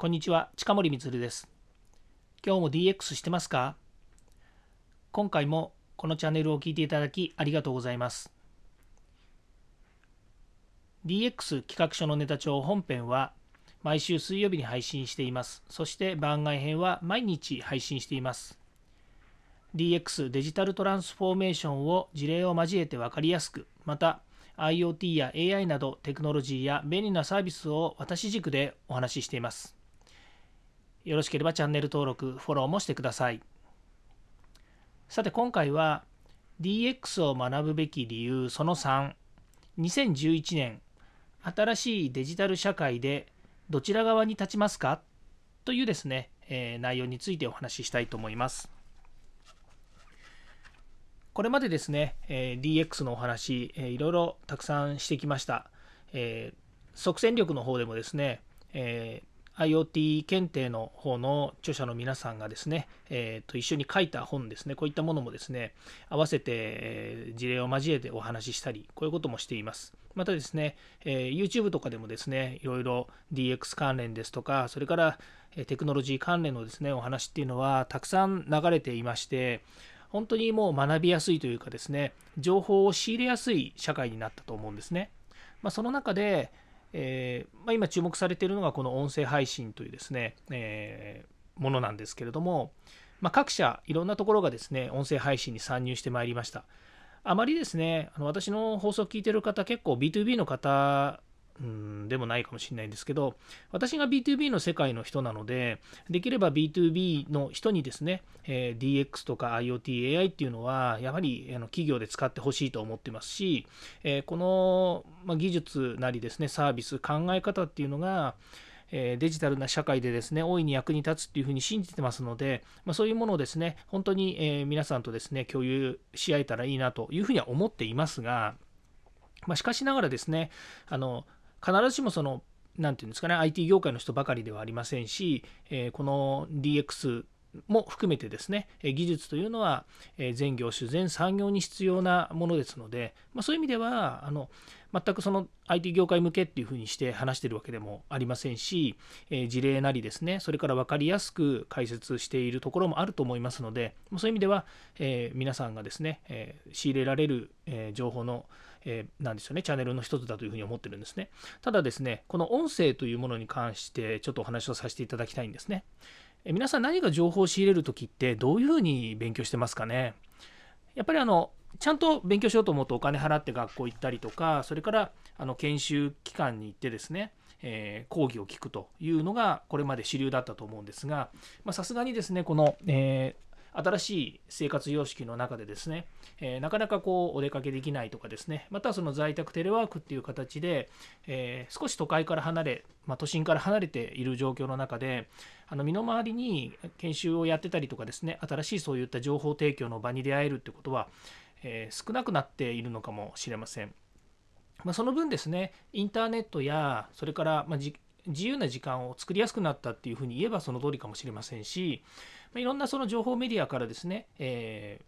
こんにちは、近森光です。今日も DX してますか？今回もこのチャンネルを聞いていただきありがとうございます。DX 企画書のネタ帳本編は毎週水曜日に配信しています。そして番外編は毎日配信しています。DX デジタルトランスフォーメーションを事例を交えて分かりやすく、また IoT や AI などテクノロジーや便利なサービスを私軸でお話ししています。よろしければチャンネル登録、フォローもしてください。さて今回は DX を学ぶべき理由その3、2011年新しいデジタル社会でどちら側に立ちますか？というですね、えー、内容についてお話ししたいと思います。これまでですね、え DX のお話、えいろいろたくさんしてきました。え即戦力の方でもですね、え IoT 検定の方の著者の皆さんがですね、えー、と一緒に書いた本ですね、こういったものもですね、合わせて事例を交えてお話ししたり、こういうこともしています。またですね、え、YouTube とかでもですね、いろいろ DX 関連ですとか、それからテクノロジー関連のですね、お話っていうのはたくさん流れていまして、本当にもう学びやすいというかですね、情報を仕入れやすい社会になったと思うんですね。まあ、その中で、えー、まあ、今注目されているのがこの音声配信というですね、えー、ものなんですけれども、まあ、各社いろんなところがですね、音声配信に参入してまいりました。あまりですね、あの私の放送を聞いてる方、結構 B2B の方うんでもないかもしれないんですけど、私が B2B の世界の人なので、できれば B2B の人にですね、えー、DX とか IoT、AI っていうのは、やはりあの企業で使ってほしいと思ってますし、えー、この、まあ、技術なりですね、サービス、考え方っていうのが、えデジタルな社会でですね、大いに役に立つっていうふうに信じてますので、まあ、そういうものをですね、本当に、え皆さんとですね、共有し合えたらいいなというふうには思っていますが、まあ、しかしながらですね、あの必ずしもその何て言うんですかね IT 業界の人ばかりではありませんし、えこの DX も含めてですね技術というのは全業種全産業に必要なものですので、まあ、そういう意味ではあの全くその IT 業界向けっていうふうにして話してるわけでもありませんし、え事例なりですねそれから分かりやすく解説しているところもあると思いますのでそういう意味では、え皆さんがですね、え仕入れられる、え情報のえー、なんでしょうね、チャンネルの一つだというふうに思ってるんですね。ただですね、この音声というものに関してちょっとお話をさせていただきたいんですね。え皆さん何か情報を仕入れるときってどういうふうに勉強してますかね？やっぱりあの、ちゃんと勉強しようと思うとお金払って学校行ったりとか、それからあの研修機関に行ってですね、えー、講義を聞くというのがこれまで主流だったと思うんですがさすがにですねこの、えー新しい生活様式の中でですね、え、なかなかこうお出かけできないとかですね、またその在宅テレワークっていう形で、え、少し都会から離れ、まあ、都心から離れている状況の中で、あの身の回りに研修をやってたりとかですね、新しいそういった情報提供の場に出会えるってことは、え、少なくなっているのかもしれません。まあ、その分ですね、インターネットや、それから、ま自由な時間を作りやすくなったっていうふうに言えばその通りかもしれませんし、まいろんなその情報メディアからですね、え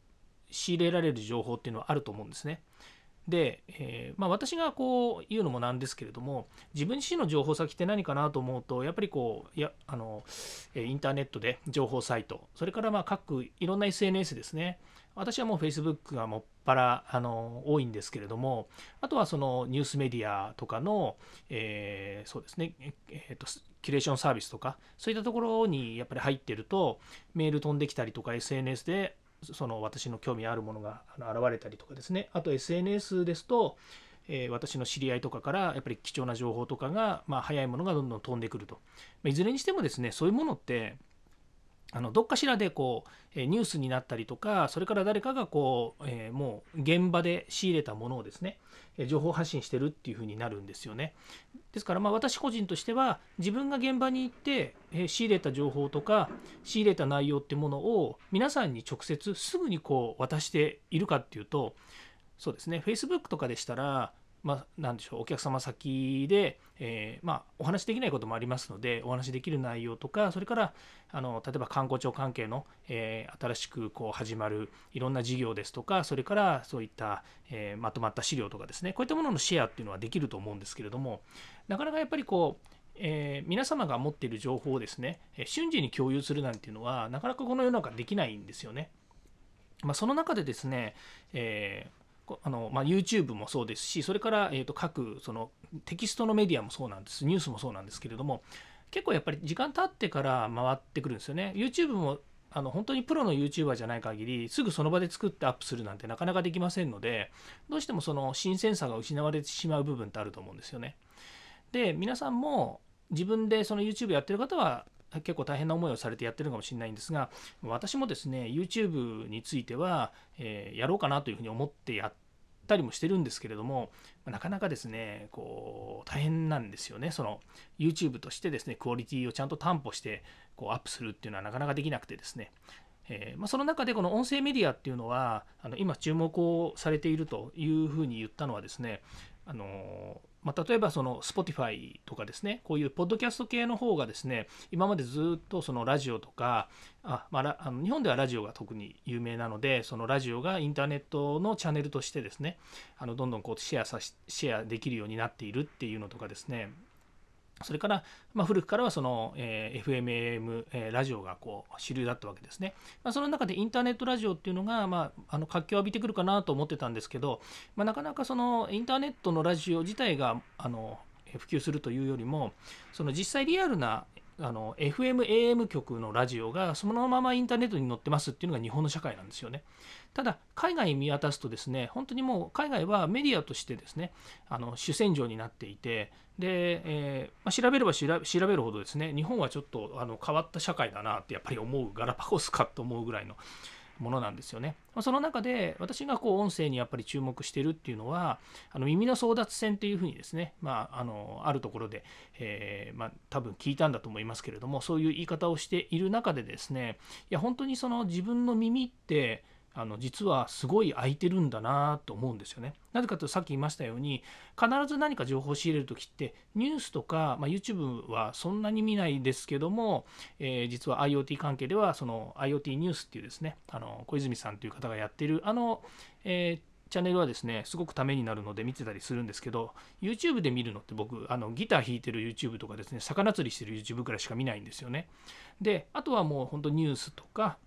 ー、仕入れられる情報っていうのはあると思うんですね。で、えー、まあ、私がこう言うのもなんですけれども自分自身の情報先って何かなと思うとやっぱりこうやあのインターネットで情報サイトそれからまあ各いろんな SNS ですね私はもう Facebook がもっぱらあの多いんですけれどもあとはそのニュースメディアとかの、えー、そうですね、えーと、キュレーションサービスとかそういったところにやっぱり入ってるとメール飛んできたりとか SNS でその私の興味あるものが現れたりとかですね。あと SNS ですと、えー、私の知り合いとかからやっぱり貴重な情報とかが、まあ、早いものがどんどん飛んでくると、いずれにしてもですねそういうものってあのどっかしらでこうニュースになったりとかそれから誰かがこう、えー、もう現場で仕入れたものをですね情報発信してるっていう風になるんですよね。ですからまあ私個人としては自分が現場に行って、え仕入れた情報とか仕入れた内容ってものを皆さんに直接すぐにこう渡しているかっていうとそうですね Facebook とかでしたらまあ、なんでしょうお客様先で、えー、まあ、お話しできないこともありますのでお話しできる内容とかそれからあの例えば観光庁関係の、えー、新しくこう始まるいろんな事業ですとかそれからそういった、えー、まとまった資料とかですねこういったもののシェアっていうのはできると思うんですけれどもなかなかやっぱりこうえー、皆様が持っている情報をですね、瞬時に共有するなんていうのは、なかなかこの世の中できないんですよね。まあ、その中でですね、えー、あのまあ、YouTube もそうですし、それから、えー、と各そのテキストのメディアもそうなんです、ニュースもそうなんですけれども、結構やっぱり時間経ってから回ってくるんですよね。YouTube もあの本当にプロの YouTuber じゃない限りすぐその場で作ってアップするなんてなかなかできませんのでどうしてもその新鮮さが失われてしまう部分ってあると思うんですよね。で皆さんも自分でその YouTube やってる方は結構大変な思いをされてやってるかもしれないんですが私もですね YouTube については、えー、やろうかなというふうに思ってやったりもしてるんですけれどもなかなかですねこう大変なんですよね。その YouTube としてですねクオリティをちゃんと担保してこうアップするっていうのはなかなかできなくてですね。え、ま、その中でこの音声メディアっていうのはあの今注目をされているというふうに言ったのはですねあのまあ、例えばその Spotify とかですね、こういうポッドキャスト系の方がですね、今までずっとそのラジオとか、あまあ、あの日本ではラジオが特に有名なので、そのラジオがインターネットのチャンネルとしてですね、あのどんどんこうシェアさシェアできるようになっているっていうのとかですね、それから、まあ、古くからはその、えー、FMAM、えー、ラジオがこう主流だったわけですね。まあ、その中でインターネットラジオっていうのが、まあ、あの活気を浴びてくるかなと思ってたんですけど、まあ、なかなかそのインターネットのラジオ自体があの普及するというよりもその実際リアルなあの FM、AM 局のラジオがそのままインターネットに載ってますっていうのが日本の社会なんですよね。ただ、海外見渡すとですね、本当にもう海外はメディアとしてですね、あの主戦場になっていて、で、えー、まあ、調べれば調べるほどですね、日本はちょっとあの変わった社会だなってやっぱり思う、ガラパゴスかと思うぐらいのものなんですよね。その中で私がこう音声にやっぱり注目してるっていうのはあの耳の争奪戦っていうふうにですね、まあ、あのあるところで、えー、まあ、多分聞いたんだと思いますけれどもそういう言い方をしている中でですねいや本当にその自分の耳ってあの実はすごい空いてるんだなと思うんですよね。なぜかというとさっき言いましたように必ず何か情報を仕入れる時ってニュースとか、まあ、YouTube はそんなに見ないですけども、えー、実は IoT 関係ではその IoT ニュースっていうですねあの小泉さんという方がやってるあの、えーチャンネルはですね、すごくためになるので見てたりするんですけど、YouTube で見るのって僕、あのギター弾いてる YouTube とかですね、魚釣りしてる YouTube くらいしか見ないんですよね。で、あとはもう本当ニュースとか、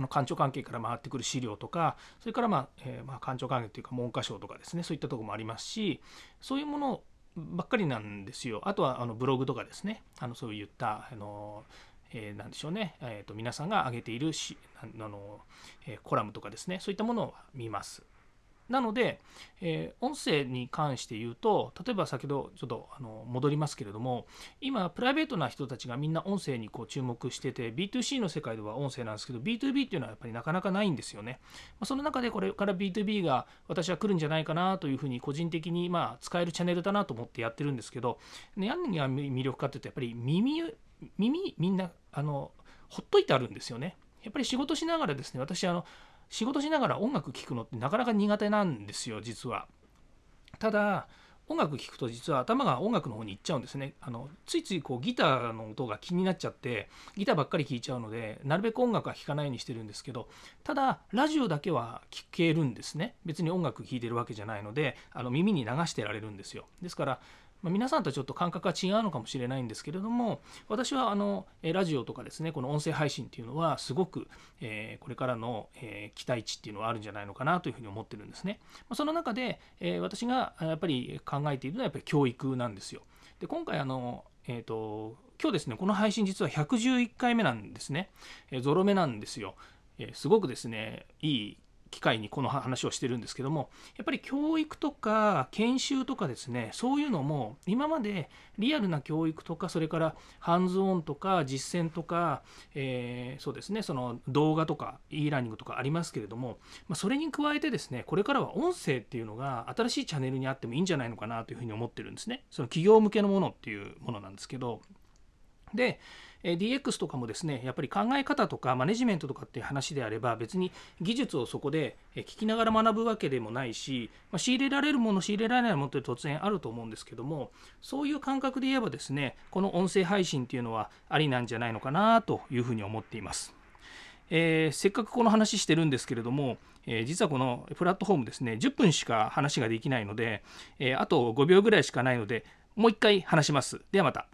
あの官庁関係から回ってくる資料とかそれから、まあえー、まあ官庁関係というか文科省とかですねそういったとこもありますしそういうものばっかりなんですよ。あとはあのブログとかですね。あのそういったあのえー、なんでしょうね、えーと、皆さんが挙げているしあの、えー、コラムとかですね。そういったものを見ます。なので、えー、音声に関して言うと、例えば先ほどちょっとあの戻りますけれども、今、プライベートな人たちがみんな音声にこう注目してて、B2C の世界では音声なんですけど、B2B っていうのはやっぱりなかなかないんですよね。まあ、その中でこれから B2B が私は来るんじゃないかなというふうに個人的にまあ使えるチャンネルだなと思ってやってるんですけど、何が魅力かっていうと、やっぱり耳、耳みんなあのほっといてあるんですよね。やっぱり仕事しながらですね、私あの、仕事しながら音楽聴くのってなかなか苦手なんですよ実は。ただ音楽聴くと実は頭が音楽の方に行っちゃうんですね。あのついついこうギターの音が気になっちゃってギターばっかり聴いちゃうのでなるべく音楽は聴かないようにしてるんですけどただラジオだけは聴けるんですね。別に音楽聴いてるわけじゃないのであの耳に流してられるんですよ。ですからまあ、皆さんとちょっと感覚が違うのかもしれないんですけれども私はあのラジオとかですねこの音声配信っていうのはすごく、えー、これからの、えー、期待値っていうのはあるんじゃないのかなというふうに思ってるんですね。まあ、その中で、えー、私がやっぱり考えているのはやっぱり教育なんですよ。で今回あの、えーと、今日ですねこの配信実は111回目なんですね。え、ゾロ目なんですよ。えすごくですねいい機会にこの話をしてるんですけどもやっぱり教育とか研修とかですねそういうのも今までリアルな教育とかそれからハンズオンとか実践とか、えー、そうですねその動画とか e ラーニングとかありますけれども、まあ、それに加えてですねこれからは音声っていうのが新しいチャンネルにあってもいいんじゃないのかなというふうに思ってるんですね。その企業向けのものっていうものなんですけどで DX とかもですねやっぱり考え方とかマネジメントとかっていう話であれば別に技術をそこで聞きながら学ぶわけでもないし、まあ、仕入れられるもの仕入れられないものって突然あると思うんですけどもそういう感覚で言えばですねこの音声配信っていうのはありなんじゃないのかなというふうに思っています。えー、せっかくこの話してるんですけれども、えー、実はこのプラットフォームですね10分しか話ができないので、えー、あと5秒ぐらいしかないのでもう一回話します。ではまた。